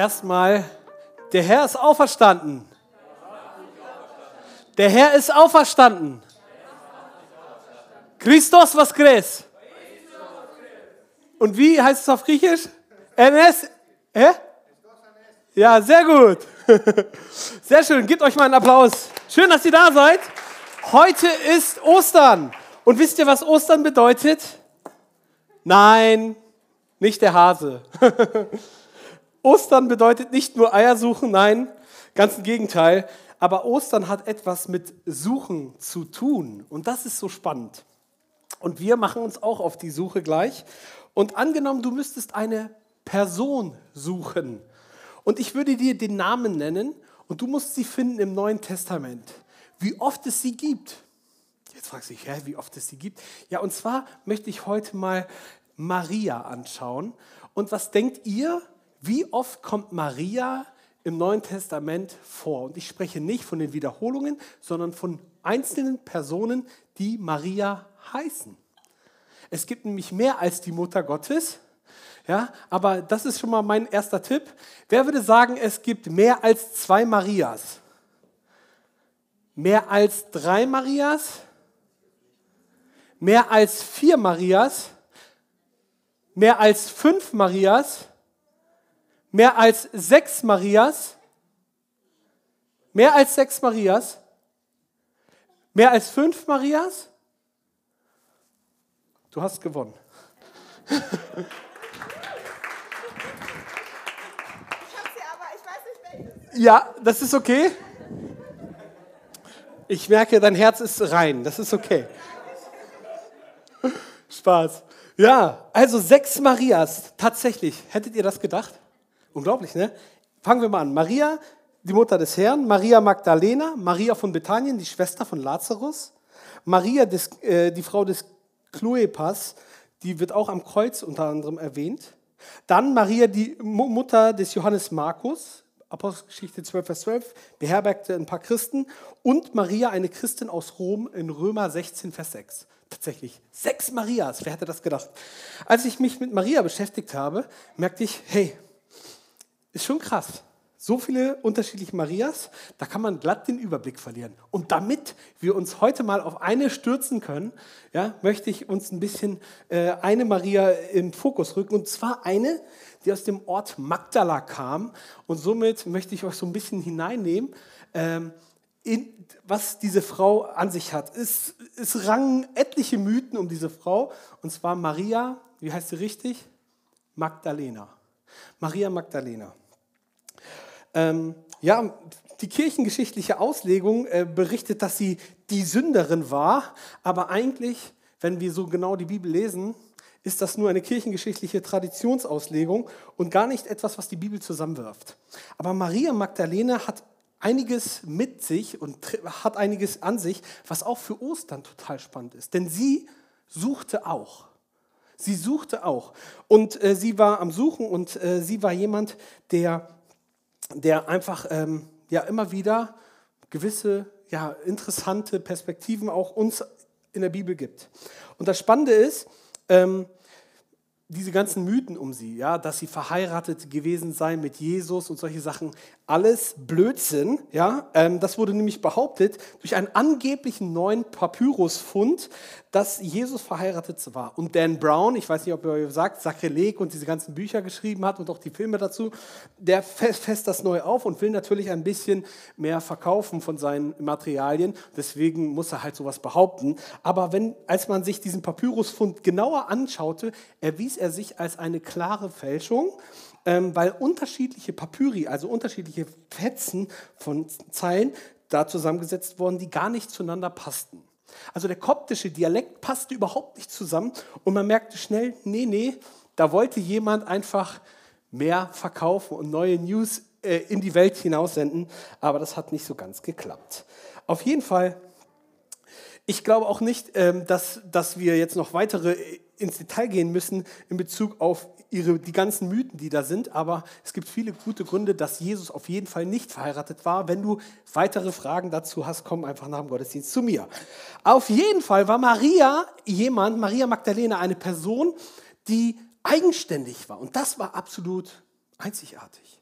Erstmal, der Herr ist auferstanden. Der Herr ist auferstanden. Christos was Gres. Und wie heißt es auf Griechisch? NS? Hä? Ja, sehr gut. Sehr schön. Gebt euch mal einen Applaus. Schön, dass ihr da seid. Heute ist Ostern. Und wisst ihr, was Ostern bedeutet? Nein, nicht der Hase. Ostern bedeutet nicht nur Eier suchen, nein, ganz im Gegenteil. Aber Ostern hat etwas mit Suchen zu tun. Und das ist so spannend. Und wir machen uns auch auf die Suche gleich. Und angenommen, du müsstest eine Person suchen. Und ich würde dir den Namen nennen und du musst sie finden im Neuen Testament. Wie oft es sie gibt. Jetzt fragst du dich, hä, wie oft es sie gibt. Ja, und zwar möchte ich heute mal Maria anschauen. Und was denkt ihr, wie oft kommt Maria im Neuen Testament vor? Und ich spreche nicht von den Wiederholungen, sondern von einzelnen Personen, die Maria heißen. Es gibt nämlich mehr als die Mutter Gottes. Ja, aber das ist schon mal mein erster Tipp. Wer würde sagen, es gibt mehr als zwei Marias? Mehr als drei Marias? Mehr als vier Marias? Mehr als fünf Marias? Mehr als sechs Marias? Mehr als sechs Marias? Mehr als fünf Marias? Du hast gewonnen. Ja, das ist okay. Ich merke, dein Herz ist rein. Das ist okay. Spaß. Ja, also sechs Marias. Tatsächlich. Hättet ihr das gedacht? Unglaublich, ne? Fangen wir mal an. Maria, die Mutter des Herrn. Maria Magdalena. Maria von Bethanien, die Schwester von Lazarus. Maria, des, äh, die Frau des Kloepas. Die wird auch am Kreuz unter anderem erwähnt. Dann Maria, die Mutter des Johannes Markus. Apostelgeschichte 12, Vers 12, beherbergte ein paar Christen und Maria, eine Christin aus Rom in Römer 16, Vers 6. Tatsächlich, sechs Marias, wer hätte das gedacht? Als ich mich mit Maria beschäftigt habe, merkte ich, hey, ist schon krass. So viele unterschiedliche Marias, da kann man glatt den Überblick verlieren. Und damit wir uns heute mal auf eine stürzen können, ja, möchte ich uns ein bisschen äh, eine Maria im Fokus rücken. Und zwar eine, die aus dem Ort Magdala kam. Und somit möchte ich euch so ein bisschen hineinnehmen, ähm, in, was diese Frau an sich hat. Es, es rangen etliche Mythen um diese Frau. Und zwar Maria, wie heißt sie richtig? Magdalena. Maria Magdalena. Ähm, ja, die kirchengeschichtliche Auslegung äh, berichtet, dass sie die Sünderin war, aber eigentlich, wenn wir so genau die Bibel lesen, ist das nur eine kirchengeschichtliche Traditionsauslegung und gar nicht etwas, was die Bibel zusammenwirft. Aber Maria Magdalena hat einiges mit sich und hat einiges an sich, was auch für Ostern total spannend ist. Denn sie suchte auch. Sie suchte auch. Und äh, sie war am Suchen und äh, sie war jemand, der der einfach ähm, ja, immer wieder gewisse ja, interessante Perspektiven auch uns in der Bibel gibt. Und das Spannende ist, ähm, diese ganzen Mythen um sie, ja, dass sie verheiratet gewesen sei mit Jesus und solche Sachen, alles Blödsinn. Ja, ähm, das wurde nämlich behauptet durch einen angeblichen neuen Papyrusfund, dass Jesus verheiratet war. Und Dan Brown, ich weiß nicht, ob er euch sagt, Sakrileg und diese ganzen Bücher geschrieben hat und auch die Filme dazu, der fest das neu auf und will natürlich ein bisschen mehr verkaufen von seinen Materialien. Deswegen muss er halt sowas behaupten. Aber wenn, als man sich diesen Papyrusfund genauer anschaute, erwies er sich als eine klare Fälschung, ähm, weil unterschiedliche Papyri, also unterschiedliche Fetzen von Zeilen, da zusammengesetzt wurden, die gar nicht zueinander passten. Also der koptische Dialekt passte überhaupt nicht zusammen und man merkte schnell, nee, nee, da wollte jemand einfach mehr verkaufen und neue News äh, in die Welt hinaussenden, aber das hat nicht so ganz geklappt. Auf jeden Fall, ich glaube auch nicht, ähm, dass, dass wir jetzt noch weitere äh, ins Detail gehen müssen in Bezug auf ihre, die ganzen Mythen, die da sind, aber es gibt viele gute Gründe, dass Jesus auf jeden Fall nicht verheiratet war. Wenn du weitere Fragen dazu hast, komm einfach nach dem Gottesdienst zu mir. Auf jeden Fall war Maria jemand, Maria Magdalena, eine Person, die eigenständig war. Und das war absolut einzigartig.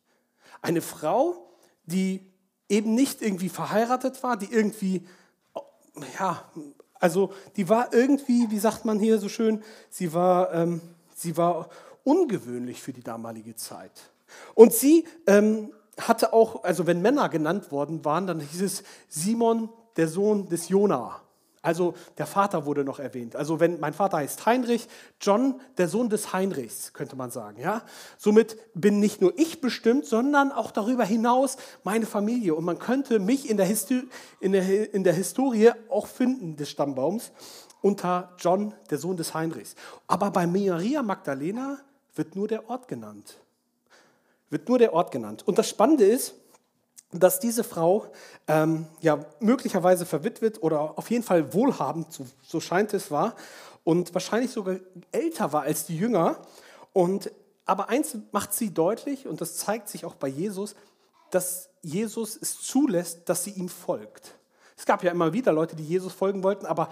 Eine Frau, die eben nicht irgendwie verheiratet war, die irgendwie, ja, also die war irgendwie, wie sagt man hier so schön, sie war, ähm, sie war ungewöhnlich für die damalige Zeit. Und sie ähm, hatte auch, also wenn Männer genannt worden waren, dann hieß es Simon, der Sohn des Jona. Also der Vater wurde noch erwähnt. Also wenn mein Vater heißt Heinrich, John, der Sohn des Heinrichs, könnte man sagen. Ja? Somit bin nicht nur ich bestimmt, sondern auch darüber hinaus meine Familie. Und man könnte mich in der, in der, in der Historie auch finden des Stammbaums unter John, der Sohn des Heinrichs. Aber bei Maria Magdalena wird nur der Ort genannt. Wird nur der Ort genannt. Und das Spannende ist, dass diese Frau ähm, ja möglicherweise verwitwet oder auf jeden Fall wohlhabend, so, so scheint es war, und wahrscheinlich sogar älter war als die Jünger. Und, aber eins macht sie deutlich, und das zeigt sich auch bei Jesus, dass Jesus es zulässt, dass sie ihm folgt. Es gab ja immer wieder Leute, die Jesus folgen wollten, aber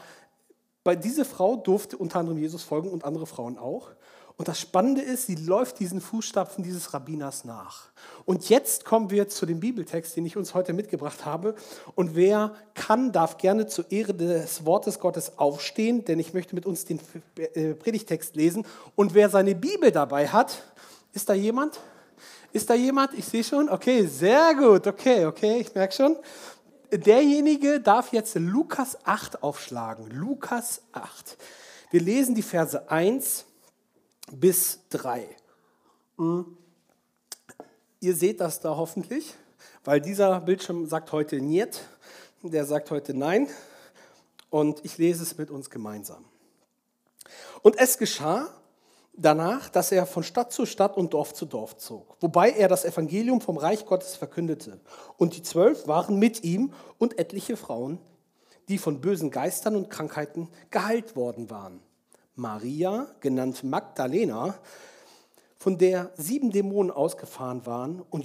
bei dieser Frau durfte unter anderem Jesus folgen und andere Frauen auch. Und das Spannende ist, sie läuft diesen Fußstapfen dieses Rabbiners nach. Und jetzt kommen wir zu dem Bibeltext, den ich uns heute mitgebracht habe. Und wer kann, darf gerne zur Ehre des Wortes Gottes aufstehen, denn ich möchte mit uns den äh, Predigtext lesen. Und wer seine Bibel dabei hat, ist da jemand? Ist da jemand? Ich sehe schon. Okay, sehr gut. Okay, okay, ich merke schon. Derjenige darf jetzt Lukas 8 aufschlagen. Lukas 8. Wir lesen die Verse 1 bis 3. Hm. Ihr seht das da hoffentlich, weil dieser Bildschirm sagt heute Niet, der sagt heute Nein und ich lese es mit uns gemeinsam. Und es geschah danach, dass er von Stadt zu Stadt und Dorf zu Dorf zog, wobei er das Evangelium vom Reich Gottes verkündete. Und die Zwölf waren mit ihm und etliche Frauen, die von bösen Geistern und Krankheiten geheilt worden waren. Maria, genannt Magdalena, von der sieben Dämonen ausgefahren waren, und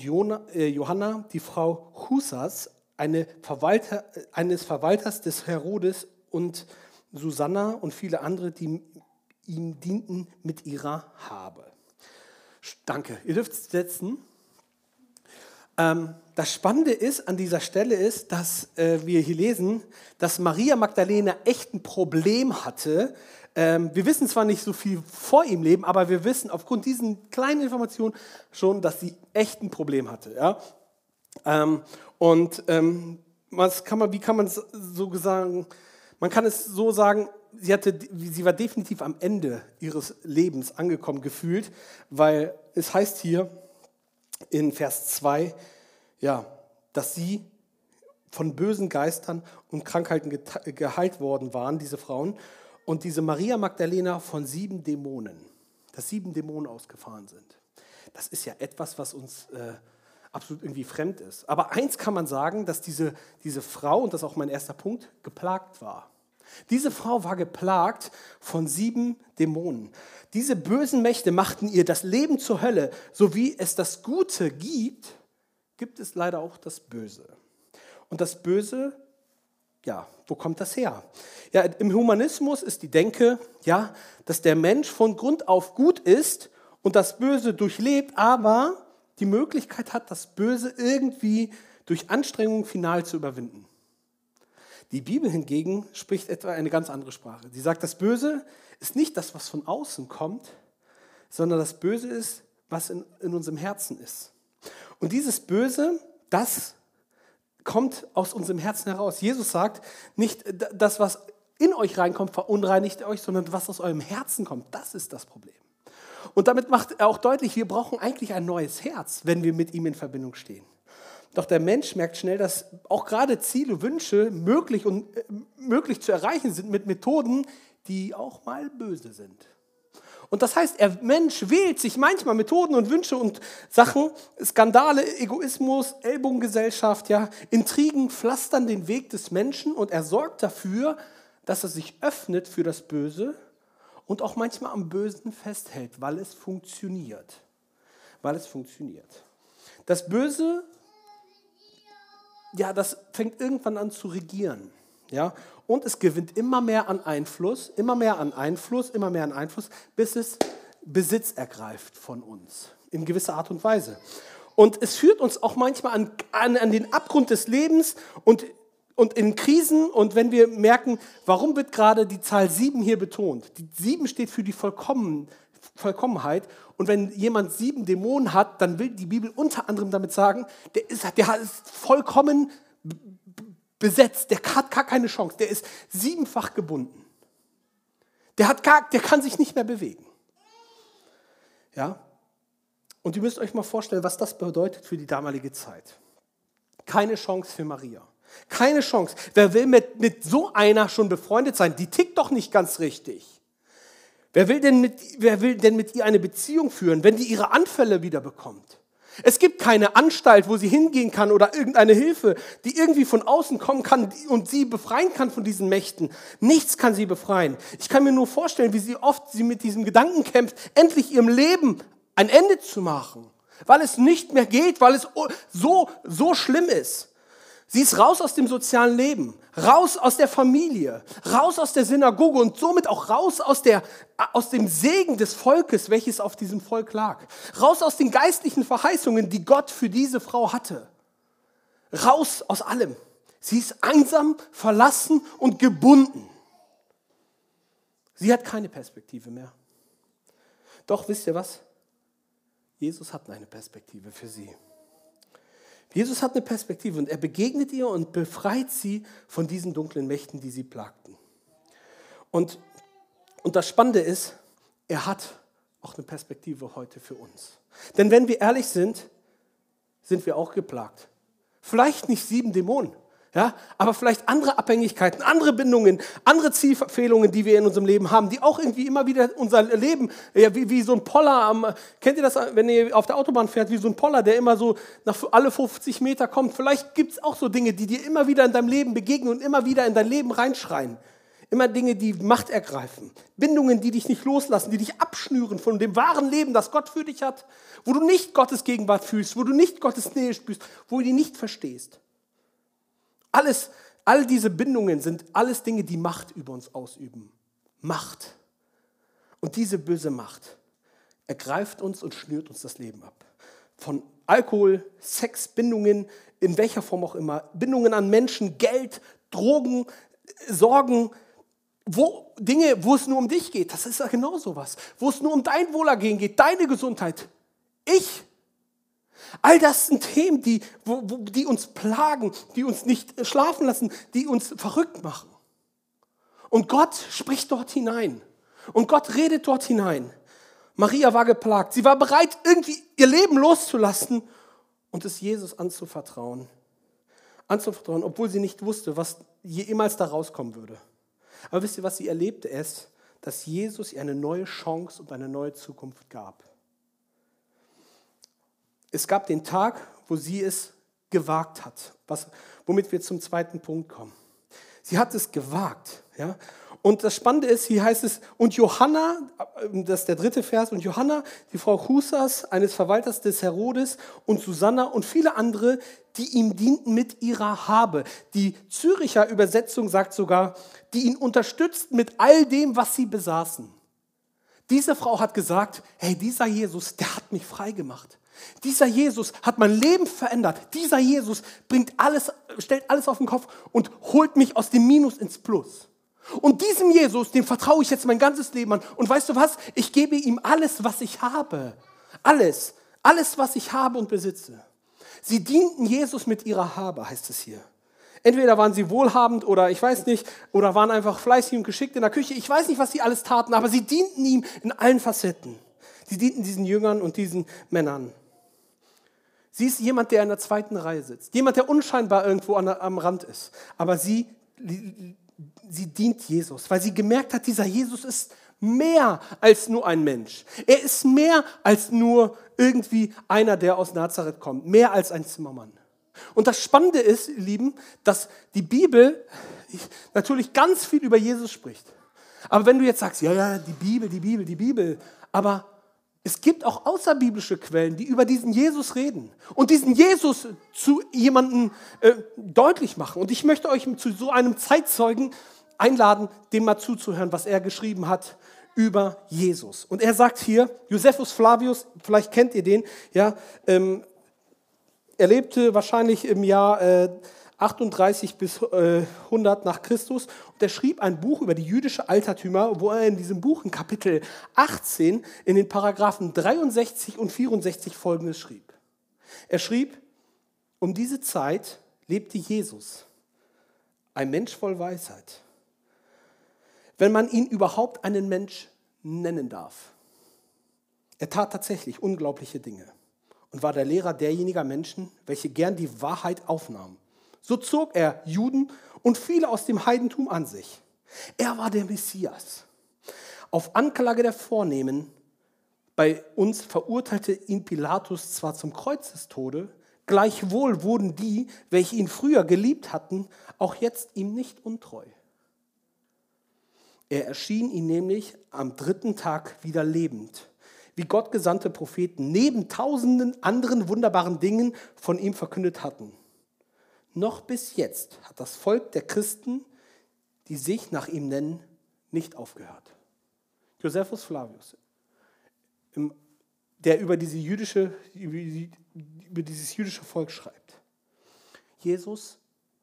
äh, Johanna, die Frau Husas, eine Verwalter, eines Verwalters des Herodes, und Susanna und viele andere, die ihm dienten mit ihrer Habe. Danke. Ihr dürft setzen. Ähm, das Spannende ist an dieser Stelle ist, dass äh, wir hier lesen, dass Maria Magdalena echt ein Problem hatte, ähm, wir wissen zwar nicht so viel vor ihm leben, aber wir wissen aufgrund diesen kleinen Informationen schon, dass sie echt ein Problem hatte. Ja? Ähm, und ähm, was kann man, wie kann man es so sagen? Man kann es so sagen, sie, hatte, sie war definitiv am Ende ihres Lebens angekommen gefühlt, weil es heißt hier in Vers 2, ja, dass sie von bösen Geistern und Krankheiten geheilt worden waren, diese Frauen und diese Maria Magdalena von sieben Dämonen, dass sieben Dämonen ausgefahren sind. Das ist ja etwas, was uns äh, absolut irgendwie fremd ist. Aber eins kann man sagen, dass diese, diese Frau, und das ist auch mein erster Punkt, geplagt war. Diese Frau war geplagt von sieben Dämonen. Diese bösen Mächte machten ihr das Leben zur Hölle. So wie es das Gute gibt, gibt es leider auch das Böse. Und das Böse ja, wo kommt das her? Ja, im Humanismus ist die Denke, ja, dass der Mensch von Grund auf gut ist und das Böse durchlebt, aber die Möglichkeit hat, das Böse irgendwie durch Anstrengung final zu überwinden. Die Bibel hingegen spricht etwa eine ganz andere Sprache. Sie sagt, das Böse ist nicht das, was von außen kommt, sondern das Böse ist, was in, in unserem Herzen ist. Und dieses Böse, das kommt aus unserem Herzen heraus. Jesus sagt, nicht das, was in euch reinkommt, verunreinigt euch, sondern was aus eurem Herzen kommt, das ist das Problem. Und damit macht er auch deutlich, wir brauchen eigentlich ein neues Herz, wenn wir mit ihm in Verbindung stehen. Doch der Mensch merkt schnell, dass auch gerade Ziele, Wünsche möglich und äh, möglich zu erreichen sind mit Methoden, die auch mal böse sind. Und das heißt, der Mensch wählt sich manchmal Methoden und Wünsche und Sachen, Skandale, Egoismus, Ellbogengesellschaft, ja, Intrigen pflastern den Weg des Menschen und er sorgt dafür, dass er sich öffnet für das Böse und auch manchmal am Bösen festhält, weil es funktioniert. Weil es funktioniert. Das Böse, ja, das fängt irgendwann an zu regieren. Ja? Und es gewinnt immer mehr an Einfluss, immer mehr an Einfluss, immer mehr an Einfluss, bis es Besitz ergreift von uns, in gewisser Art und Weise. Und es führt uns auch manchmal an, an, an den Abgrund des Lebens und, und in Krisen. Und wenn wir merken, warum wird gerade die Zahl sieben hier betont? Die sieben steht für die Vollkommen, Vollkommenheit. Und wenn jemand sieben Dämonen hat, dann will die Bibel unter anderem damit sagen, der ist, der ist vollkommen besetzt, der hat gar keine Chance, der ist siebenfach gebunden. Der, hat gar, der kann sich nicht mehr bewegen. Ja? Und ihr müsst euch mal vorstellen, was das bedeutet für die damalige Zeit. Keine Chance für Maria. Keine Chance. Wer will mit, mit so einer schon befreundet sein? Die tickt doch nicht ganz richtig. Wer will, denn mit, wer will denn mit ihr eine Beziehung führen, wenn die ihre Anfälle wieder bekommt? Es gibt keine Anstalt, wo sie hingehen kann oder irgendeine Hilfe, die irgendwie von außen kommen kann und sie befreien kann von diesen Mächten. Nichts kann sie befreien. Ich kann mir nur vorstellen, wie sie oft sie mit diesem Gedanken kämpft, endlich ihrem Leben ein Ende zu machen, weil es nicht mehr geht, weil es so, so schlimm ist. Sie ist raus aus dem sozialen Leben, raus aus der Familie, raus aus der Synagoge und somit auch raus aus, der, aus dem Segen des Volkes, welches auf diesem Volk lag. Raus aus den geistlichen Verheißungen, die Gott für diese Frau hatte. Raus aus allem. Sie ist einsam, verlassen und gebunden. Sie hat keine Perspektive mehr. Doch wisst ihr was? Jesus hat eine Perspektive für sie. Jesus hat eine Perspektive und er begegnet ihr und befreit sie von diesen dunklen Mächten, die sie plagten. Und, und das Spannende ist, er hat auch eine Perspektive heute für uns. Denn wenn wir ehrlich sind, sind wir auch geplagt. Vielleicht nicht sieben Dämonen, ja, aber vielleicht andere Abhängigkeiten, andere Bindungen, andere Zielverfehlungen, die wir in unserem Leben haben, die auch irgendwie immer wieder unser Leben, ja, wie, wie so ein Poller am, kennt ihr das, wenn ihr auf der Autobahn fährt, wie so ein Poller, der immer so nach alle 50 Meter kommt. Vielleicht gibt es auch so Dinge, die dir immer wieder in deinem Leben begegnen und immer wieder in dein Leben reinschreien. Immer Dinge, die Macht ergreifen. Bindungen, die dich nicht loslassen, die dich abschnüren von dem wahren Leben, das Gott für dich hat, wo du nicht Gottes Gegenwart fühlst, wo du nicht Gottes Nähe spürst, wo du die nicht verstehst. Alles, all diese Bindungen sind alles Dinge, die Macht über uns ausüben. Macht. Und diese böse Macht ergreift uns und schnürt uns das Leben ab. Von Alkohol, Sex, Bindungen, in welcher Form auch immer, Bindungen an Menschen, Geld, Drogen, Sorgen, wo, Dinge, wo es nur um dich geht. Das ist ja genau sowas. Wo es nur um dein Wohlergehen geht, deine Gesundheit. Ich All das sind Themen, die, wo, wo, die uns plagen, die uns nicht schlafen lassen, die uns verrückt machen. Und Gott spricht dort hinein. Und Gott redet dort hinein. Maria war geplagt. Sie war bereit, irgendwie ihr Leben loszulassen und es Jesus anzuvertrauen. Anzuvertrauen, obwohl sie nicht wusste, was jemals da rauskommen würde. Aber wisst ihr, was sie erlebte? Es, dass Jesus ihr eine neue Chance und eine neue Zukunft gab es gab den Tag, wo sie es gewagt hat, was, womit wir zum zweiten Punkt kommen. Sie hat es gewagt. Ja? Und das Spannende ist, hier heißt es, und Johanna, das ist der dritte Vers, und Johanna, die Frau Husas, eines Verwalters des Herodes, und Susanna und viele andere, die ihm dienten mit ihrer Habe. Die Züricher Übersetzung sagt sogar, die ihn unterstützt mit all dem, was sie besaßen. Diese Frau hat gesagt, hey, dieser Jesus, der hat mich frei gemacht. Dieser Jesus hat mein Leben verändert. Dieser Jesus bringt alles, stellt alles auf den Kopf und holt mich aus dem Minus ins Plus. Und diesem Jesus, dem vertraue ich jetzt mein ganzes Leben an. Und weißt du was? Ich gebe ihm alles, was ich habe. Alles. Alles, was ich habe und besitze. Sie dienten Jesus mit ihrer Habe, heißt es hier. Entweder waren sie wohlhabend oder ich weiß nicht, oder waren einfach fleißig und geschickt in der Küche. Ich weiß nicht, was sie alles taten, aber sie dienten ihm in allen Facetten. Sie dienten diesen Jüngern und diesen Männern. Sie ist jemand, der in der zweiten Reihe sitzt. Jemand, der unscheinbar irgendwo am Rand ist. Aber sie, sie dient Jesus, weil sie gemerkt hat, dieser Jesus ist mehr als nur ein Mensch. Er ist mehr als nur irgendwie einer, der aus Nazareth kommt. Mehr als ein Zimmermann. Und das Spannende ist, ihr Lieben, dass die Bibel natürlich ganz viel über Jesus spricht. Aber wenn du jetzt sagst, ja, ja, die Bibel, die Bibel, die Bibel, aber es gibt auch außerbiblische Quellen, die über diesen Jesus reden und diesen Jesus zu jemandem äh, deutlich machen. Und ich möchte euch zu so einem Zeitzeugen einladen, dem mal zuzuhören, was er geschrieben hat über Jesus. Und er sagt hier, Josephus Flavius, vielleicht kennt ihr den, ja, ähm, er lebte wahrscheinlich im Jahr äh, 38 bis äh, 100 nach Christus und er schrieb ein Buch über die jüdische Altertümer, wo er in diesem Buch in Kapitel 18 in den Paragraphen 63 und 64 folgendes schrieb. Er schrieb, um diese Zeit lebte Jesus, ein Mensch voll Weisheit wenn man ihn überhaupt einen Mensch nennen darf. Er tat tatsächlich unglaubliche Dinge und war der Lehrer derjenigen Menschen, welche gern die Wahrheit aufnahmen. So zog er Juden und viele aus dem Heidentum an sich. Er war der Messias. Auf Anklage der Vornehmen bei uns verurteilte ihn Pilatus zwar zum Kreuzestode, gleichwohl wurden die, welche ihn früher geliebt hatten, auch jetzt ihm nicht untreu. Er erschien ihm nämlich am dritten Tag wieder lebend, wie Gott gesandte Propheten neben tausenden anderen wunderbaren Dingen von ihm verkündet hatten. Noch bis jetzt hat das Volk der Christen, die sich nach ihm nennen, nicht aufgehört. Josephus Flavius, der über, diese jüdische, über dieses jüdische Volk schreibt. Jesus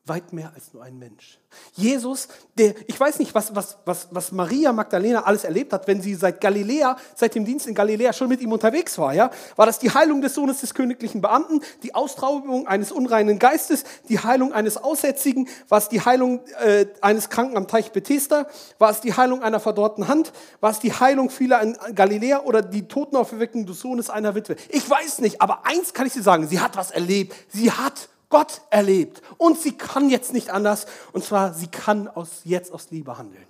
weit mehr als nur ein Mensch. Jesus, der, ich weiß nicht, was, was, was, was Maria Magdalena alles erlebt hat, wenn sie seit Galiläa, seit dem Dienst in Galiläa schon mit ihm unterwegs war. Ja? War das die Heilung des Sohnes des königlichen Beamten, die Austraubung eines unreinen Geistes, die Heilung eines Aussätzigen, war es die Heilung äh, eines Kranken am Teich Bethesda, war es die Heilung einer verdorrten Hand, war es die Heilung vieler in Galiläa oder die Totenauferweckung des Sohnes einer Witwe? Ich weiß nicht, aber eins kann ich dir sagen, sie hat was erlebt. Sie hat Gott erlebt. Und sie kann jetzt nicht anders. Und zwar, sie kann aus, jetzt aus Liebe handeln.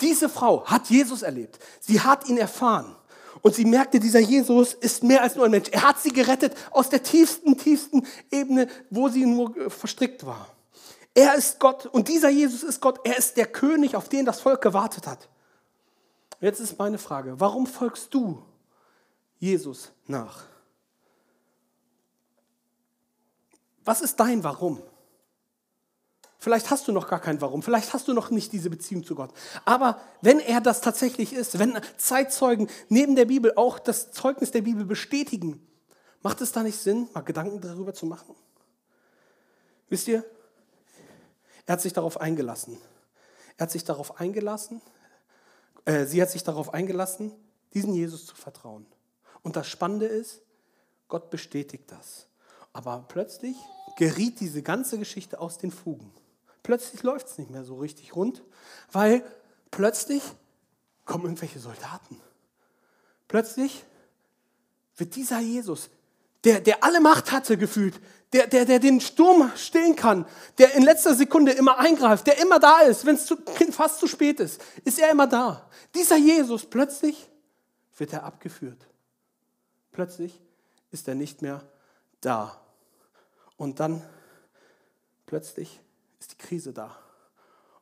Diese Frau hat Jesus erlebt. Sie hat ihn erfahren. Und sie merkte, dieser Jesus ist mehr als nur ein Mensch. Er hat sie gerettet aus der tiefsten, tiefsten Ebene, wo sie nur äh, verstrickt war. Er ist Gott und dieser Jesus ist Gott. Er ist der König, auf den das Volk gewartet hat. Jetzt ist meine Frage, warum folgst du Jesus nach? Was ist dein Warum? Vielleicht hast du noch gar kein Warum, vielleicht hast du noch nicht diese Beziehung zu Gott. Aber wenn er das tatsächlich ist, wenn Zeitzeugen neben der Bibel auch das Zeugnis der Bibel bestätigen, macht es da nicht Sinn, mal Gedanken darüber zu machen? Wisst ihr, er hat sich darauf eingelassen. Er hat sich darauf eingelassen, äh, sie hat sich darauf eingelassen, diesen Jesus zu vertrauen. Und das Spannende ist, Gott bestätigt das. Aber plötzlich geriet diese ganze Geschichte aus den Fugen. Plötzlich läuft es nicht mehr so richtig rund, weil plötzlich kommen irgendwelche Soldaten. Plötzlich wird dieser Jesus, der, der alle Macht hatte gefühlt, der, der, der den Sturm stillen kann, der in letzter Sekunde immer eingreift, der immer da ist, wenn es fast zu spät ist, ist er immer da. Dieser Jesus, plötzlich wird er abgeführt. Plötzlich ist er nicht mehr da. Und dann plötzlich ist die Krise da.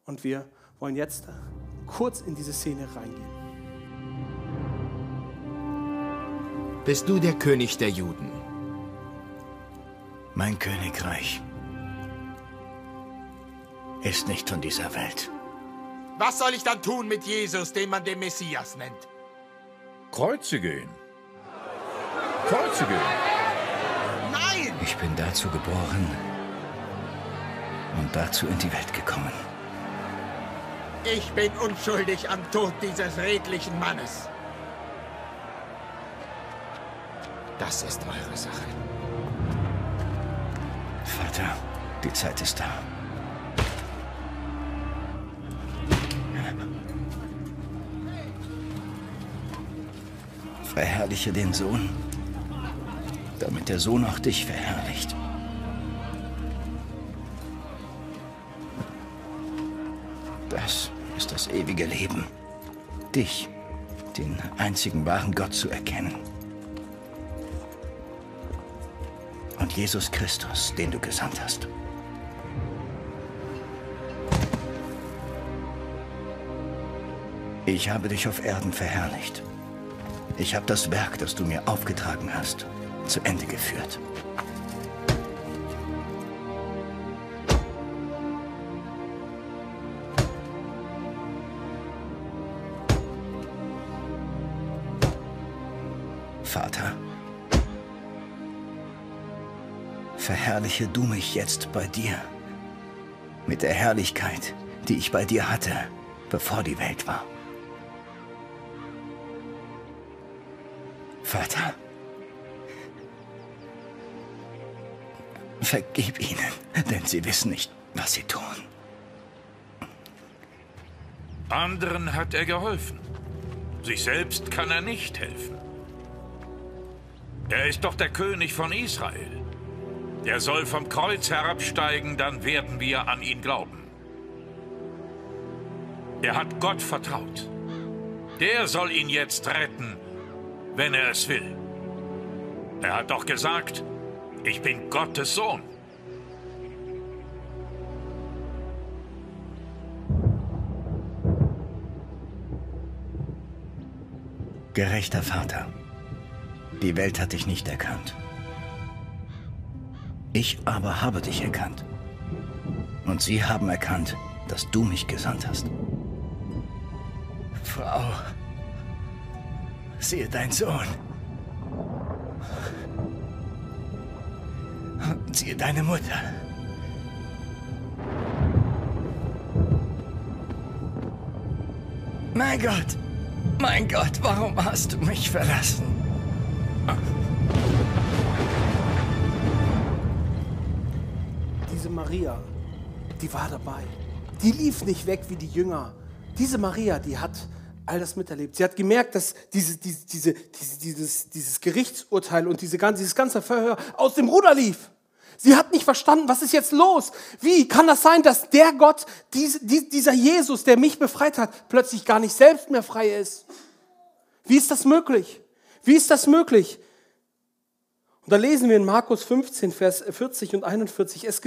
Und wir wollen jetzt kurz in diese Szene reingehen. Bist du der König der Juden? Mein Königreich ist nicht von dieser Welt. Was soll ich dann tun mit Jesus, den man den Messias nennt? Kreuzige ihn. Kreuzige ihn. Ich bin dazu geboren und dazu in die Welt gekommen. Ich bin unschuldig am Tod dieses redlichen Mannes. Das ist eure Sache. Vater, die Zeit ist da. Verherrliche den Sohn damit der Sohn auch dich verherrlicht. Das ist das ewige Leben. Dich, den einzigen wahren Gott zu erkennen. Und Jesus Christus, den du gesandt hast. Ich habe dich auf Erden verherrlicht. Ich habe das Werk, das du mir aufgetragen hast, zu Ende geführt. Vater, verherrliche du mich jetzt bei dir, mit der Herrlichkeit, die ich bei dir hatte, bevor die Welt war. Vater, vergib ihnen, denn sie wissen nicht, was sie tun. Anderen hat er geholfen. Sich selbst kann er nicht helfen. Er ist doch der König von Israel. Er soll vom Kreuz herabsteigen, dann werden wir an ihn glauben. Er hat Gott vertraut. Der soll ihn jetzt retten, wenn er es will. Er hat doch gesagt, ich bin Gottes Sohn. Gerechter Vater, die Welt hat dich nicht erkannt. Ich aber habe dich erkannt. Und sie haben erkannt, dass du mich gesandt hast. Frau, siehe dein Sohn. Siehe deine Mutter. Mein Gott, mein Gott, warum hast du mich verlassen? Diese Maria, die war dabei. Die lief nicht weg wie die Jünger. Diese Maria, die hat all das miterlebt. Sie hat gemerkt, dass diese, diese, diese, dieses, dieses Gerichtsurteil und diese ganze, dieses ganze Verhör aus dem Ruder lief. Sie hat nicht verstanden, was ist jetzt los? Wie kann das sein, dass der Gott, dieser Jesus, der mich befreit hat, plötzlich gar nicht selbst mehr frei ist? Wie ist das möglich? Wie ist das möglich? Und da lesen wir in Markus 15, Vers 40 und 41. Es,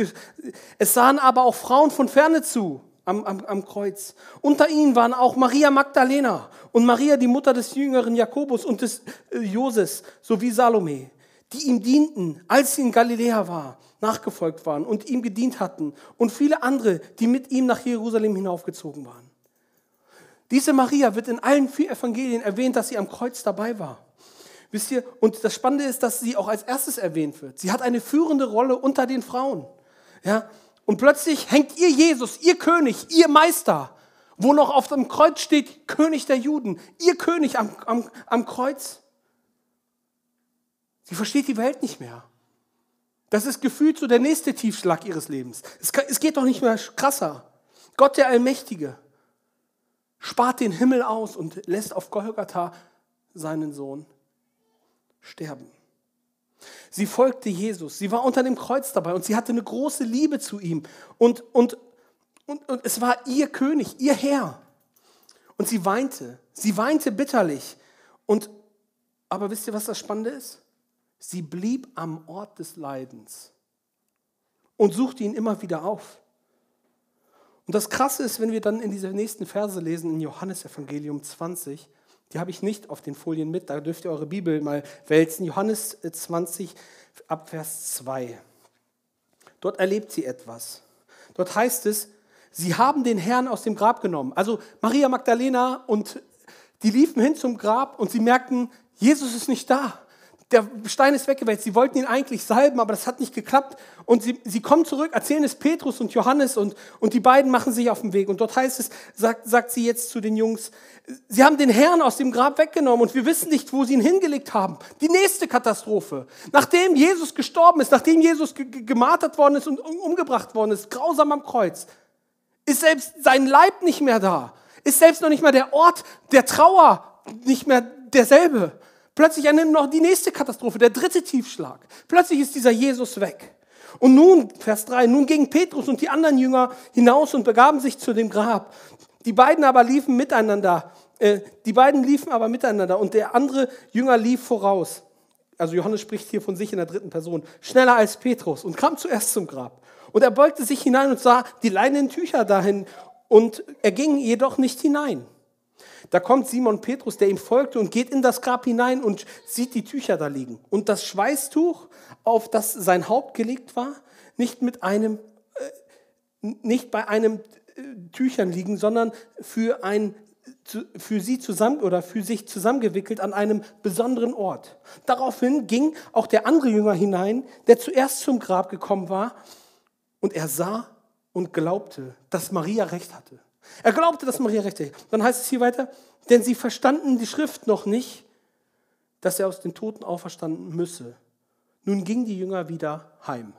es sahen aber auch Frauen von ferne zu am, am, am Kreuz. Unter ihnen waren auch Maria Magdalena und Maria, die Mutter des jüngeren Jakobus und des äh, Joses, sowie Salome, die ihm dienten, als sie in Galiläa war, nachgefolgt waren und ihm gedient hatten und viele andere, die mit ihm nach Jerusalem hinaufgezogen waren. Diese Maria wird in allen vier Evangelien erwähnt, dass sie am Kreuz dabei war. Wisst ihr, und das Spannende ist, dass sie auch als erstes erwähnt wird. Sie hat eine führende Rolle unter den Frauen. Ja? Und plötzlich hängt ihr Jesus, ihr König, ihr Meister, wo noch auf dem Kreuz steht, König der Juden, ihr König am, am, am Kreuz. Sie versteht die Welt nicht mehr. Das ist gefühlt so der nächste Tiefschlag ihres Lebens. Es, kann, es geht doch nicht mehr krasser. Gott der Allmächtige spart den Himmel aus und lässt auf Golgatha seinen Sohn sterben. Sie folgte Jesus, sie war unter dem Kreuz dabei und sie hatte eine große Liebe zu ihm. Und, und, und, und es war ihr König, ihr Herr. Und sie weinte, sie weinte bitterlich. Und, aber wisst ihr, was das Spannende ist? Sie blieb am Ort des Leidens und suchte ihn immer wieder auf. Und das Krasse ist, wenn wir dann in diese nächsten Verse lesen, in Johannes Evangelium 20, die habe ich nicht auf den Folien mit, da dürft ihr eure Bibel mal wälzen. Johannes 20 ab Vers 2. Dort erlebt sie etwas. Dort heißt es, sie haben den Herrn aus dem Grab genommen. Also Maria Magdalena und die liefen hin zum Grab und sie merkten, Jesus ist nicht da der Stein ist weggewälzt. Sie wollten ihn eigentlich salben, aber das hat nicht geklappt. Und sie, sie kommen zurück, erzählen es Petrus und Johannes und, und die beiden machen sich auf den Weg. Und dort heißt es, sagt, sagt sie jetzt zu den Jungs, sie haben den Herrn aus dem Grab weggenommen und wir wissen nicht, wo sie ihn hingelegt haben. Die nächste Katastrophe. Nachdem Jesus gestorben ist, nachdem Jesus gemartert worden ist und umgebracht worden ist, grausam am Kreuz, ist selbst sein Leib nicht mehr da. Ist selbst noch nicht mal der Ort der Trauer nicht mehr derselbe. Plötzlich eine, noch die nächste Katastrophe, der dritte Tiefschlag. Plötzlich ist dieser Jesus weg. Und nun, Vers 3, nun gingen Petrus und die anderen Jünger hinaus und begaben sich zu dem Grab. Die beiden aber liefen miteinander, äh, die beiden liefen aber miteinander und der andere Jünger lief voraus. Also Johannes spricht hier von sich in der dritten Person, schneller als Petrus und kam zuerst zum Grab. Und er beugte sich hinein und sah die leinenen Tücher dahin und er ging jedoch nicht hinein. Da kommt Simon Petrus, der ihm folgte und geht in das Grab hinein und sieht die Tücher da liegen. Und das Schweißtuch, auf das sein Haupt gelegt war, nicht mit einem, äh, nicht bei einem äh, Tüchern liegen, sondern für ein für sie zusammen oder für sich zusammengewickelt an einem besonderen Ort. Daraufhin ging auch der andere Jünger hinein, der zuerst zum Grab gekommen war, und er sah und glaubte, dass Maria recht hatte. Er glaubte, dass Maria recht hatte. Dann heißt es hier weiter, denn sie verstanden die Schrift noch nicht, dass er aus den Toten auferstanden müsse. Nun gingen die Jünger wieder heim.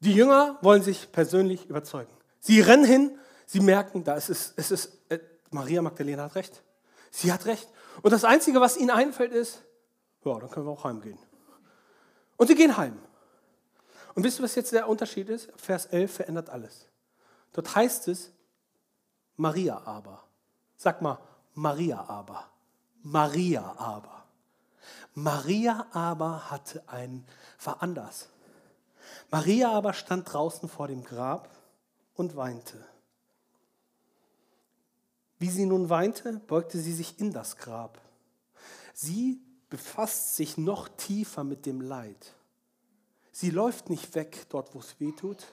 Die Jünger wollen sich persönlich überzeugen. Sie rennen hin, sie merken, da ist es, es ist, äh, Maria Magdalena hat recht. Sie hat recht. Und das Einzige, was ihnen einfällt, ist, ja, dann können wir auch heimgehen. Und sie gehen heim. Und wisst ihr, was jetzt der Unterschied ist? Vers 11 verändert alles. Dort heißt es, Maria aber. Sag mal, Maria aber. Maria aber. Maria aber hatte ein, war anders. Maria aber stand draußen vor dem Grab und weinte. Wie sie nun weinte, beugte sie sich in das Grab. Sie befasst sich noch tiefer mit dem Leid. Sie läuft nicht weg dort, wo es weh tut,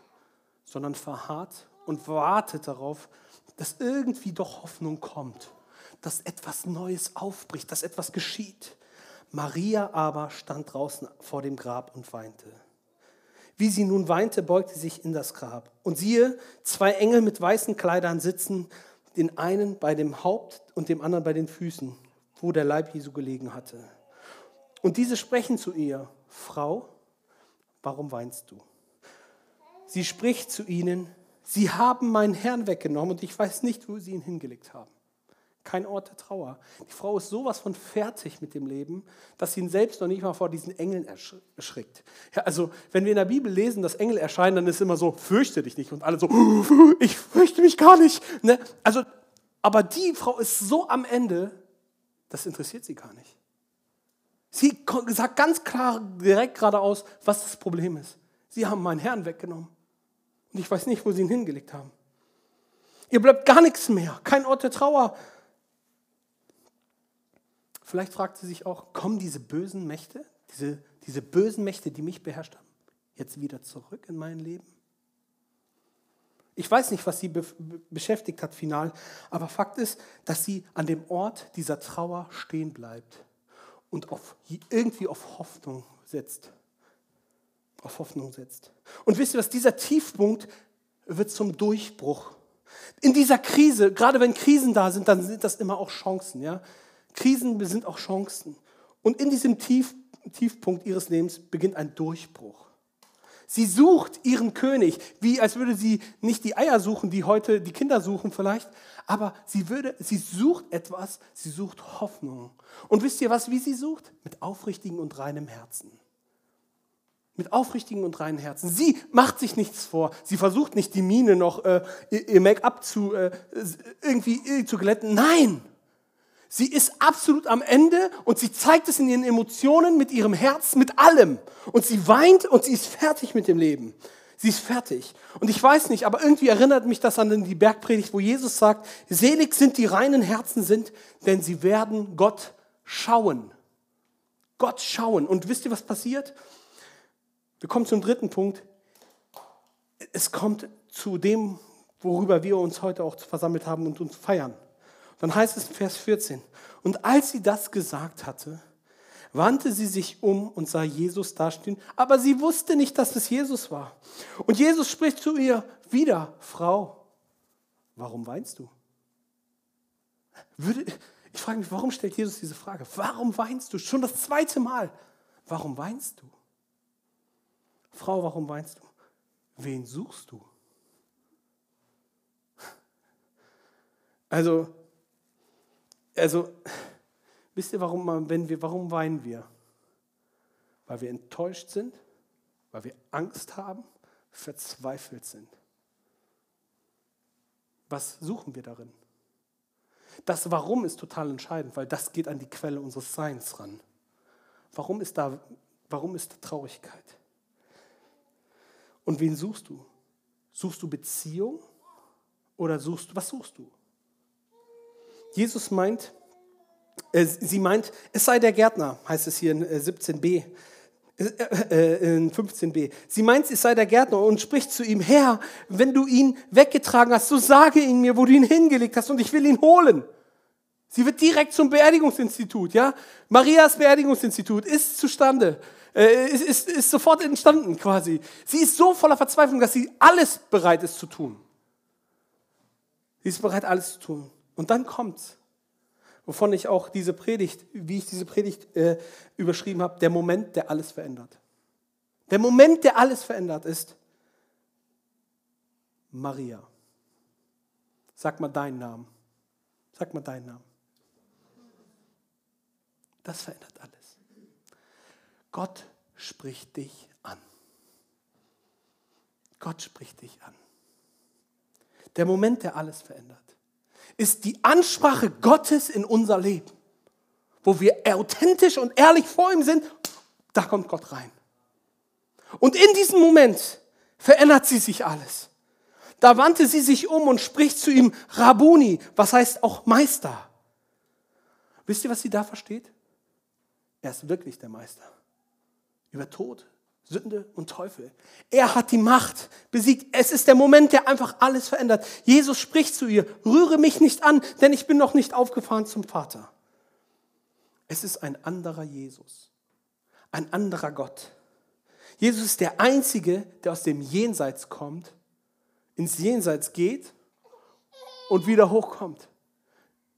sondern verharrt und wartet darauf, dass irgendwie doch Hoffnung kommt, dass etwas Neues aufbricht, dass etwas geschieht. Maria aber stand draußen vor dem Grab und weinte. Wie sie nun weinte, beugte sie sich in das Grab. Und siehe, zwei Engel mit weißen Kleidern sitzen, den einen bei dem Haupt und dem anderen bei den Füßen, wo der Leib Jesu gelegen hatte. Und diese sprechen zu ihr, Frau, warum weinst du? Sie spricht zu ihnen, sie haben meinen Herrn weggenommen und ich weiß nicht, wo sie ihn hingelegt haben. Kein Ort der Trauer. Die Frau ist sowas von fertig mit dem Leben, dass sie ihn selbst noch nicht mal vor diesen Engeln erschrickt. Ja, also, wenn wir in der Bibel lesen, dass Engel erscheinen, dann ist immer so, fürchte dich nicht. Und alle so, ich fürchte mich gar nicht. Ne? Also, aber die Frau ist so am Ende, das interessiert sie gar nicht. Sie sagt ganz klar, direkt geradeaus, was das Problem ist. Sie haben meinen Herrn weggenommen. Und ich weiß nicht, wo sie ihn hingelegt haben. Ihr bleibt gar nichts mehr, kein Ort der Trauer. Vielleicht fragt sie sich auch, kommen diese bösen Mächte, diese, diese bösen Mächte, die mich beherrscht haben, jetzt wieder zurück in mein Leben? Ich weiß nicht, was sie be beschäftigt hat final, aber Fakt ist, dass sie an dem Ort dieser Trauer stehen bleibt und auf, irgendwie auf Hoffnung setzt. Auf Hoffnung setzt. Und wisst ihr was, dieser Tiefpunkt wird zum Durchbruch. In dieser Krise, gerade wenn Krisen da sind, dann sind das immer auch Chancen. Ja? Krisen sind auch Chancen. Und in diesem Tief, Tiefpunkt ihres Lebens beginnt ein Durchbruch. Sie sucht ihren König, wie als würde sie nicht die Eier suchen, die heute die Kinder suchen vielleicht, aber sie würde, sie sucht etwas, sie sucht Hoffnung. Und wisst ihr was, wie sie sucht? Mit aufrichtigem und reinem Herzen. Mit aufrichtigem und reinem Herzen. Sie macht sich nichts vor. Sie versucht nicht die Miene noch, äh, ihr Make-up zu, äh, irgendwie zu glätten. Nein! Sie ist absolut am Ende und sie zeigt es in ihren Emotionen, mit ihrem Herz, mit allem. Und sie weint und sie ist fertig mit dem Leben. Sie ist fertig. Und ich weiß nicht, aber irgendwie erinnert mich das an die Bergpredigt, wo Jesus sagt, selig sind die reinen Herzen sind, denn sie werden Gott schauen. Gott schauen. Und wisst ihr, was passiert? Wir kommen zum dritten Punkt. Es kommt zu dem, worüber wir uns heute auch versammelt haben und uns feiern. Dann heißt es in Vers 14, und als sie das gesagt hatte, wandte sie sich um und sah Jesus dastehen, aber sie wusste nicht, dass es Jesus war. Und Jesus spricht zu ihr wieder, Frau, warum weinst du? Würde, ich frage mich, warum stellt Jesus diese Frage? Warum weinst du? Schon das zweite Mal. Warum weinst du? Frau, warum weinst du? Wen suchst du? Also, also, wisst ihr, warum, wenn wir, warum weinen wir? Weil wir enttäuscht sind, weil wir Angst haben, verzweifelt sind. Was suchen wir darin? Das Warum ist total entscheidend, weil das geht an die Quelle unseres Seins ran. Warum ist da, warum ist da Traurigkeit? Und wen suchst du? Suchst du Beziehung oder suchst was suchst du? Jesus meint, äh, sie meint, es sei der Gärtner, heißt es hier in 17b. Äh, äh, in 15b. Sie meint, es sei der Gärtner und spricht zu ihm, Herr, wenn du ihn weggetragen hast, so sage ihn mir, wo du ihn hingelegt hast und ich will ihn holen. Sie wird direkt zum Beerdigungsinstitut, ja? Marias Beerdigungsinstitut ist zustande, ist, ist, ist sofort entstanden quasi. Sie ist so voller Verzweiflung, dass sie alles bereit ist zu tun. Sie ist bereit, alles zu tun. Und dann kommt's wovon ich auch diese Predigt, wie ich diese Predigt äh, überschrieben habe, der Moment, der alles verändert. Der Moment, der alles verändert, ist Maria. Sag mal deinen Namen. Sag mal deinen Namen. Das verändert alles. Gott spricht dich an. Gott spricht dich an. Der Moment, der alles verändert ist die Ansprache Gottes in unser Leben. Wo wir authentisch und ehrlich vor ihm sind, da kommt Gott rein. Und in diesem Moment verändert sie sich alles. Da wandte sie sich um und spricht zu ihm Rabuni, was heißt auch Meister. Wisst ihr, was sie da versteht? Er ist wirklich der Meister. Über Tod, Sünde und Teufel. Er hat die Macht besiegt. Es ist der Moment, der einfach alles verändert. Jesus spricht zu ihr, rühre mich nicht an, denn ich bin noch nicht aufgefahren zum Vater. Es ist ein anderer Jesus, ein anderer Gott. Jesus ist der Einzige, der aus dem Jenseits kommt, ins Jenseits geht und wieder hochkommt.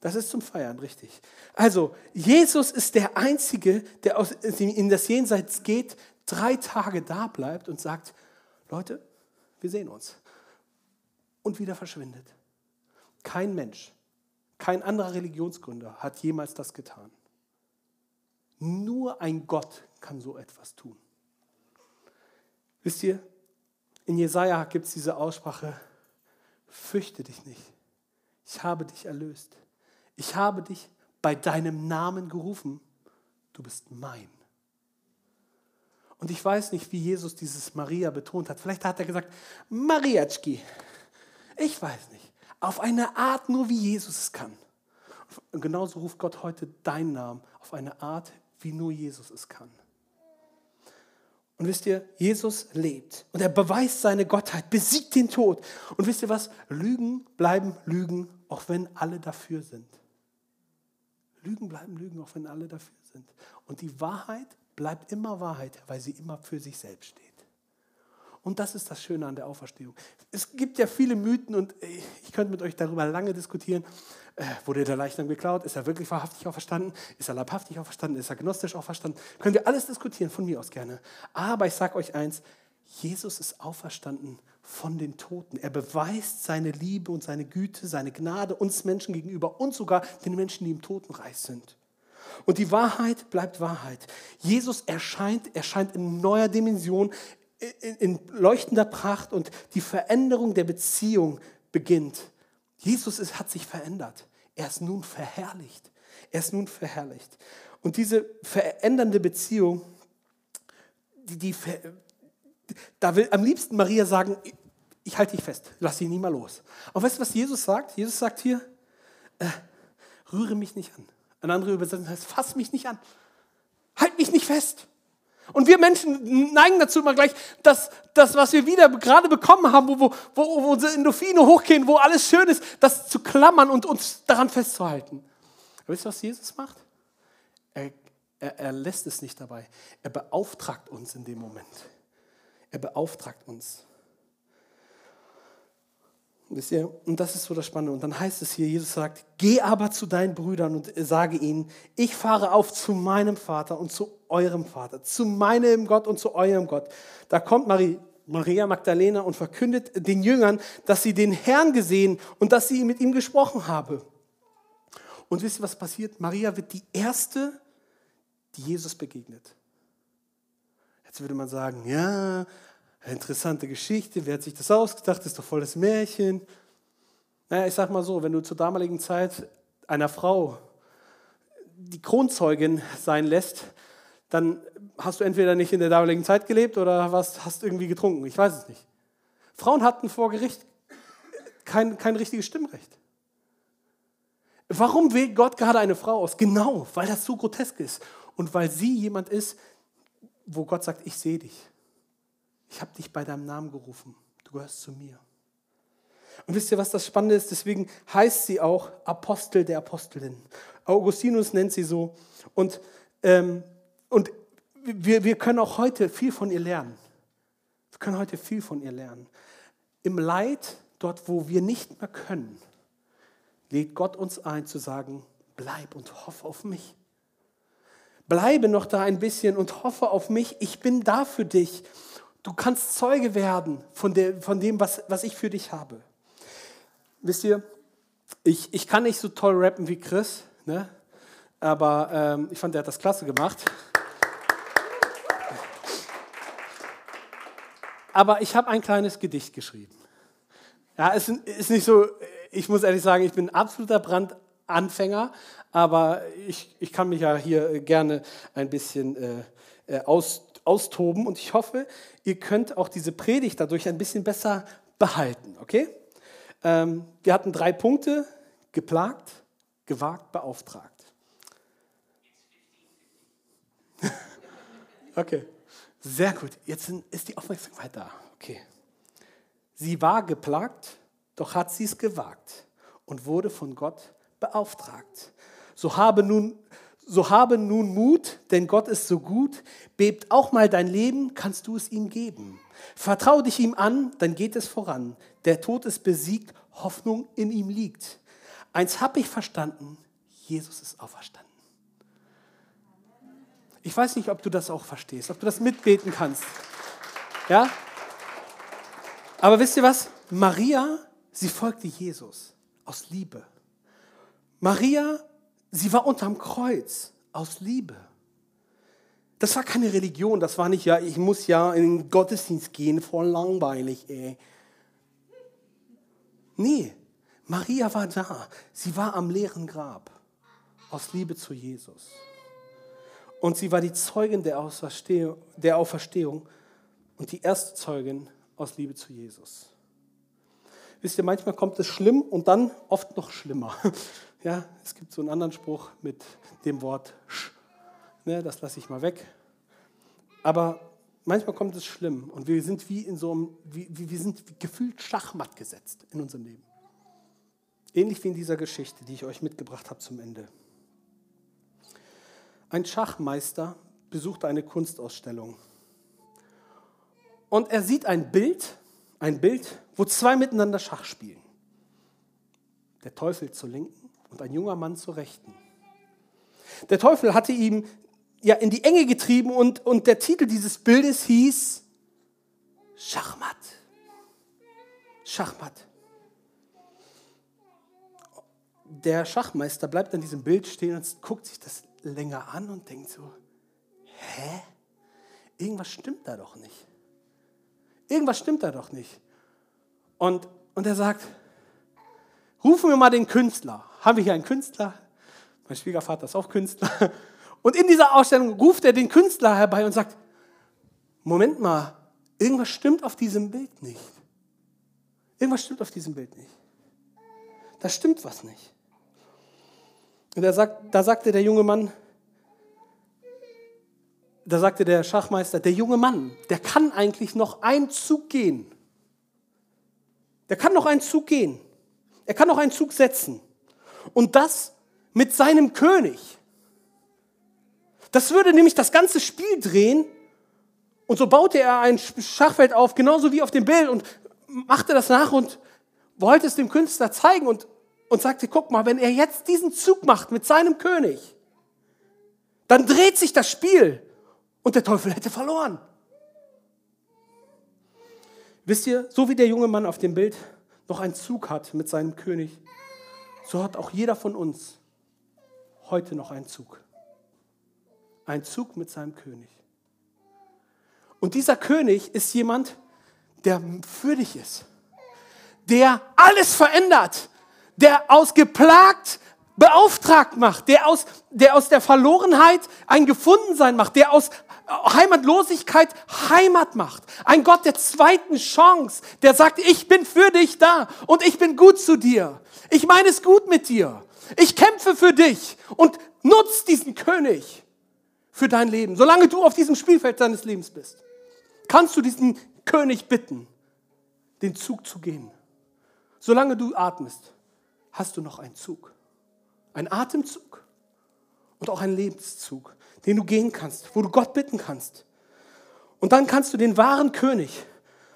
Das ist zum Feiern, richtig. Also, Jesus ist der Einzige, der in das Jenseits geht, drei Tage da bleibt und sagt, Leute, wir sehen uns. Und wieder verschwindet. Kein Mensch, kein anderer Religionsgründer hat jemals das getan. Nur ein Gott kann so etwas tun. Wisst ihr, in Jesaja gibt es diese Aussprache: Fürchte dich nicht. Ich habe dich erlöst. Ich habe dich bei deinem Namen gerufen. Du bist mein. Und ich weiß nicht, wie Jesus dieses Maria betont hat. Vielleicht hat er gesagt, Mariatschki. Ich weiß nicht. Auf eine Art nur, wie Jesus es kann. Und genauso ruft Gott heute deinen Namen auf eine Art, wie nur Jesus es kann. Und wisst ihr, Jesus lebt und er beweist seine Gottheit, besiegt den Tod. Und wisst ihr was? Lügen bleiben Lügen, auch wenn alle dafür sind. Lügen bleiben Lügen, auch wenn alle dafür sind. Und die Wahrheit bleibt immer Wahrheit, weil sie immer für sich selbst steht. Und das ist das Schöne an der Auferstehung. Es gibt ja viele Mythen und ich könnte mit euch darüber lange diskutieren. Äh, wurde der Leichnam geklaut? Ist er wirklich wahrhaftig auferstanden? Ist er leibhaftig auferstanden? Ist er gnostisch auferstanden? Können wir alles diskutieren, von mir aus gerne. Aber ich sage euch eins, Jesus ist auferstanden von den Toten. Er beweist seine Liebe und seine Güte, seine Gnade uns Menschen gegenüber und sogar den Menschen, die im Totenreich sind. Und die Wahrheit bleibt Wahrheit. Jesus erscheint, erscheint in neuer Dimension, in, in leuchtender Pracht und die Veränderung der Beziehung beginnt. Jesus ist, hat sich verändert. Er ist nun verherrlicht. Er ist nun verherrlicht. Und diese verändernde Beziehung, die, die, da will am liebsten Maria sagen, ich halte dich fest, lass dich nie mal los. Aber weißt du, was Jesus sagt? Jesus sagt hier, äh, rühre mich nicht an. Eine andere Übersetzung heißt, fass mich nicht an. Halt mich nicht fest. Und wir Menschen neigen dazu immer gleich, dass das, was wir wieder gerade bekommen haben, wo, wo, wo, unsere Endorphine hochgehen, wo alles schön ist, das zu klammern und uns daran festzuhalten. Aber wisst ihr, was Jesus macht? Er, er, er lässt es nicht dabei. Er beauftragt uns in dem Moment. Er beauftragt uns. Wisst ihr? Und das ist so das Spannende. Und dann heißt es hier, Jesus sagt, geh aber zu deinen Brüdern und sage ihnen, ich fahre auf zu meinem Vater und zu eurem Vater, zu meinem Gott und zu eurem Gott. Da kommt Marie, Maria Magdalena und verkündet den Jüngern, dass sie den Herrn gesehen und dass sie mit ihm gesprochen habe. Und wisst ihr, was passiert? Maria wird die Erste, die Jesus begegnet. Jetzt würde man sagen, ja, interessante Geschichte, wer hat sich das ausgedacht, das ist doch voll das Märchen. Naja, ich sag mal so, wenn du zur damaligen Zeit einer Frau die Kronzeugin sein lässt, dann hast du entweder nicht in der damaligen Zeit gelebt oder hast irgendwie getrunken. Ich weiß es nicht. Frauen hatten vor Gericht kein, kein richtiges Stimmrecht. Warum wählt Gott gerade eine Frau aus? Genau, weil das so grotesk ist und weil sie jemand ist, wo Gott sagt, ich sehe dich. Ich habe dich bei deinem Namen gerufen. Du gehörst zu mir. Und wisst ihr, was das Spannende ist? Deswegen heißt sie auch Apostel der Apostelin. Augustinus nennt sie so. Und, ähm, und wir, wir können auch heute viel von ihr lernen. Wir können heute viel von ihr lernen. Im Leid, dort wo wir nicht mehr können, lädt Gott uns ein zu sagen, bleib und hoffe auf mich. Bleibe noch da ein bisschen und hoffe auf mich. Ich bin da für dich. Du kannst Zeuge werden von, der, von dem, was, was ich für dich habe. Wisst ihr, ich, ich kann nicht so toll rappen wie Chris, ne? aber ähm, ich fand, er hat das klasse gemacht. Aber ich habe ein kleines Gedicht geschrieben. Ja, es ist nicht so, ich muss ehrlich sagen, ich bin ein absoluter Brandanfänger, aber ich, ich kann mich ja hier gerne ein bisschen äh, äh, aus, austoben und ich hoffe, ihr könnt auch diese Predigt dadurch ein bisschen besser behalten, okay? Ähm, wir hatten drei Punkte, geplagt, gewagt, beauftragt. okay, sehr gut. Jetzt ist die Aufmerksamkeit da. Okay. Sie war geplagt, doch hat sie es gewagt und wurde von Gott beauftragt. So habe nun, so habe nun Mut, denn Gott ist so gut. Bebt auch mal dein Leben, kannst du es ihm geben. Vertrau dich ihm an, dann geht es voran. Der Tod ist besiegt, Hoffnung in ihm liegt. Eins habe ich verstanden, Jesus ist auferstanden. Ich weiß nicht, ob du das auch verstehst, ob du das mitbeten kannst. Ja? Aber wisst ihr was? Maria, sie folgte Jesus aus Liebe. Maria, sie war unterm Kreuz aus Liebe. Das war keine Religion, das war nicht, ja, ich muss ja in den Gottesdienst gehen, voll langweilig, ey. Nee, Maria war da. Sie war am leeren Grab aus Liebe zu Jesus. Und sie war die Zeugin der Auferstehung, der Auferstehung und die erste Zeugin aus Liebe zu Jesus. Wisst ihr, manchmal kommt es schlimm und dann oft noch schlimmer. Ja, es gibt so einen anderen Spruch mit dem Wort sch. Ne, das lasse ich mal weg. Aber manchmal kommt es schlimm und wir sind wie in so einem, wie, wir sind gefühlt Schachmatt gesetzt in unserem Leben. Ähnlich wie in dieser Geschichte, die ich euch mitgebracht habe zum Ende. Ein Schachmeister besucht eine Kunstausstellung und er sieht ein Bild, ein Bild, wo zwei miteinander Schach spielen. Der Teufel zur Linken und ein junger Mann zur Rechten. Der Teufel hatte ihm ja in die Enge getrieben und, und der Titel dieses Bildes hieß Schachmatt. Schachmatt. Der Schachmeister bleibt an diesem Bild stehen und guckt sich das länger an und denkt so, hä? Irgendwas stimmt da doch nicht. Irgendwas stimmt da doch nicht. Und, und er sagt, rufen wir mal den Künstler. Haben wir hier einen Künstler? Mein Schwiegervater ist auch Künstler. Und in dieser Ausstellung ruft er den Künstler herbei und sagt, Moment mal, irgendwas stimmt auf diesem Bild nicht. Irgendwas stimmt auf diesem Bild nicht. Da stimmt was nicht. Und sagt, da sagte der junge Mann, da sagte der Schachmeister, der junge Mann, der kann eigentlich noch einen Zug gehen. Der kann noch einen Zug gehen. Er kann noch einen Zug setzen. Und das mit seinem König. Das würde nämlich das ganze Spiel drehen. Und so baute er ein Schachfeld auf, genauso wie auf dem Bild, und machte das nach und wollte es dem Künstler zeigen und, und sagte, guck mal, wenn er jetzt diesen Zug macht mit seinem König, dann dreht sich das Spiel und der Teufel hätte verloren. Wisst ihr, so wie der junge Mann auf dem Bild noch einen Zug hat mit seinem König, so hat auch jeder von uns heute noch einen Zug. Ein Zug mit seinem König. Und dieser König ist jemand, der für dich ist, der alles verändert, der aus geplagt beauftragt macht, der aus, der aus der Verlorenheit ein Gefundensein macht, der aus Heimatlosigkeit Heimat macht. Ein Gott der zweiten Chance, der sagt, ich bin für dich da und ich bin gut zu dir. Ich meine es gut mit dir. Ich kämpfe für dich und nutz diesen König für dein Leben. Solange du auf diesem Spielfeld deines Lebens bist, kannst du diesen König bitten, den Zug zu gehen. Solange du atmest, hast du noch einen Zug. Ein Atemzug und auch einen Lebenszug, den du gehen kannst, wo du Gott bitten kannst. Und dann kannst du den wahren König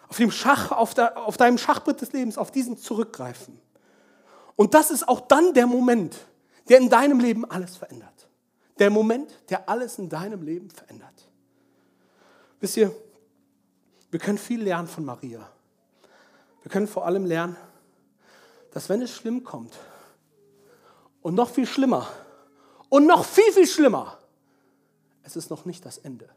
auf, dem Schach, auf, der, auf deinem Schachbrett des Lebens, auf diesen zurückgreifen. Und das ist auch dann der Moment, der in deinem Leben alles verändert. Der Moment, der alles in deinem Leben verändert. Wisst ihr, wir können viel lernen von Maria. Wir können vor allem lernen, dass wenn es schlimm kommt und noch viel schlimmer und noch viel, viel schlimmer, es ist noch nicht das Ende.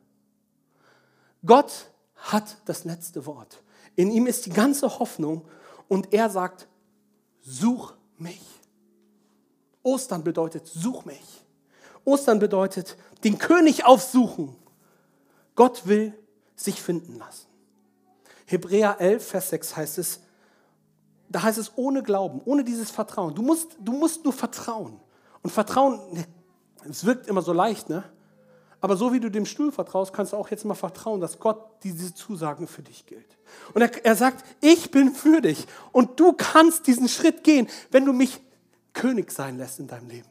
Gott hat das letzte Wort. In ihm ist die ganze Hoffnung und er sagt, such mich. Ostern bedeutet, such mich. Ostern bedeutet, den König aufsuchen. Gott will sich finden lassen. Hebräer 11, Vers 6 heißt es, da heißt es ohne Glauben, ohne dieses Vertrauen. Du musst, du musst nur vertrauen. Und Vertrauen, es wirkt immer so leicht, ne? Aber so wie du dem Stuhl vertraust, kannst du auch jetzt mal vertrauen, dass Gott diese Zusagen für dich gilt. Und er, er sagt, ich bin für dich. Und du kannst diesen Schritt gehen, wenn du mich König sein lässt in deinem Leben.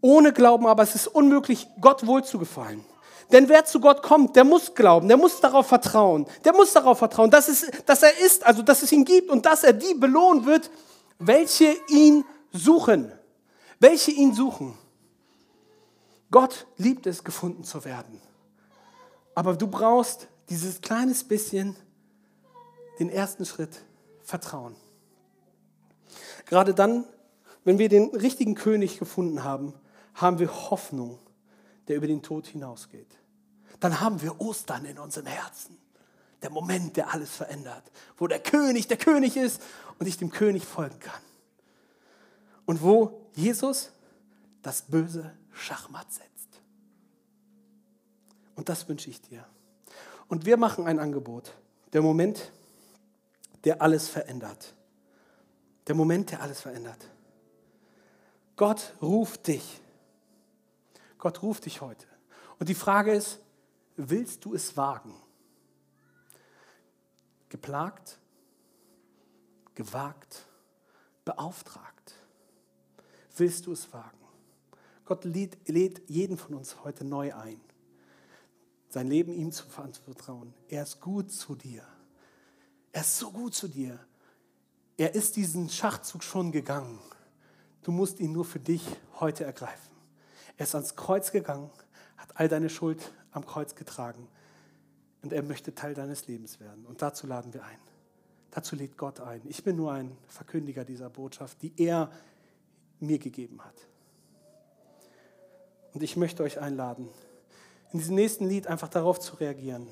Ohne Glauben aber es ist unmöglich, Gott wohlzugefallen. Denn wer zu Gott kommt, der muss glauben, der muss darauf vertrauen, der muss darauf vertrauen, dass, es, dass er ist, also dass es ihn gibt und dass er die belohnen wird, welche ihn suchen. Welche ihn suchen. Gott liebt es, gefunden zu werden. Aber du brauchst dieses kleines bisschen, den ersten Schritt, Vertrauen. Gerade dann, wenn wir den richtigen König gefunden haben, haben wir Hoffnung, der über den Tod hinausgeht. Dann haben wir Ostern in unserem Herzen. Der Moment, der alles verändert, wo der König der König ist und ich dem König folgen kann. Und wo Jesus das Böse Schachmatt setzt. Und das wünsche ich dir. Und wir machen ein Angebot. Der Moment, der alles verändert. Der Moment, der alles verändert. Gott ruft dich. Gott ruft dich heute. Und die Frage ist, willst du es wagen? Geplagt, gewagt, beauftragt. Willst du es wagen? Gott lädt, lädt jeden von uns heute neu ein, sein Leben ihm zu vertrauen. Er ist gut zu dir. Er ist so gut zu dir. Er ist diesen Schachzug schon gegangen. Du musst ihn nur für dich heute ergreifen. Er ist ans Kreuz gegangen, hat all deine Schuld am Kreuz getragen und er möchte Teil deines Lebens werden. Und dazu laden wir ein. Dazu lädt Gott ein. Ich bin nur ein Verkündiger dieser Botschaft, die er mir gegeben hat. Und ich möchte euch einladen, in diesem nächsten Lied einfach darauf zu reagieren.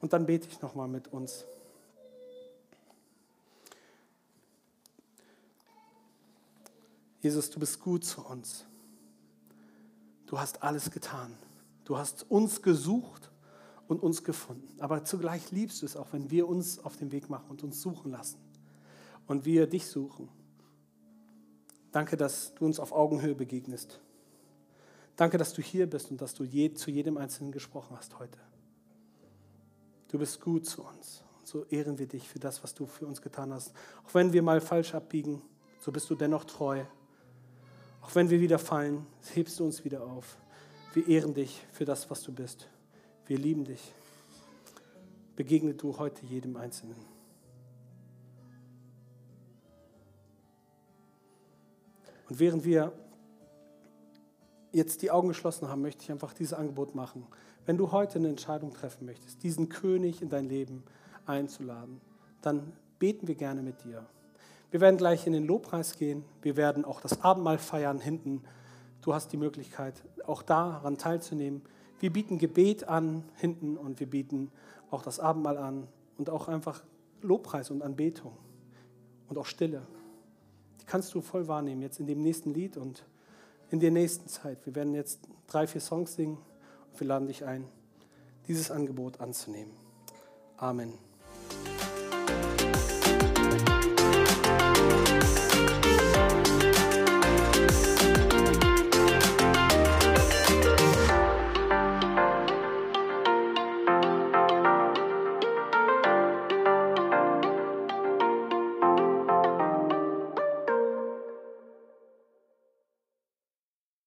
Und dann bete ich nochmal mit uns. Jesus, du bist gut zu uns. Du hast alles getan. Du hast uns gesucht und uns gefunden. Aber zugleich liebst du es auch, wenn wir uns auf den Weg machen und uns suchen lassen. Und wir dich suchen. Danke, dass du uns auf Augenhöhe begegnest. Danke, dass du hier bist und dass du je, zu jedem Einzelnen gesprochen hast heute. Du bist gut zu uns. Und so ehren wir dich für das, was du für uns getan hast. Auch wenn wir mal falsch abbiegen, so bist du dennoch treu. Auch wenn wir wieder fallen, hebst du uns wieder auf. Wir ehren dich für das, was du bist. Wir lieben dich. Begegne du heute jedem Einzelnen. Und während wir jetzt die Augen geschlossen haben, möchte ich einfach dieses Angebot machen. Wenn du heute eine Entscheidung treffen möchtest, diesen König in dein Leben einzuladen, dann beten wir gerne mit dir. Wir werden gleich in den Lobpreis gehen. Wir werden auch das Abendmahl feiern hinten. Du hast die Möglichkeit, auch daran teilzunehmen. Wir bieten Gebet an hinten und wir bieten auch das Abendmahl an und auch einfach Lobpreis und Anbetung und auch Stille. Die kannst du voll wahrnehmen jetzt in dem nächsten Lied und in der nächsten Zeit. Wir werden jetzt drei, vier Songs singen und wir laden dich ein, dieses Angebot anzunehmen. Amen.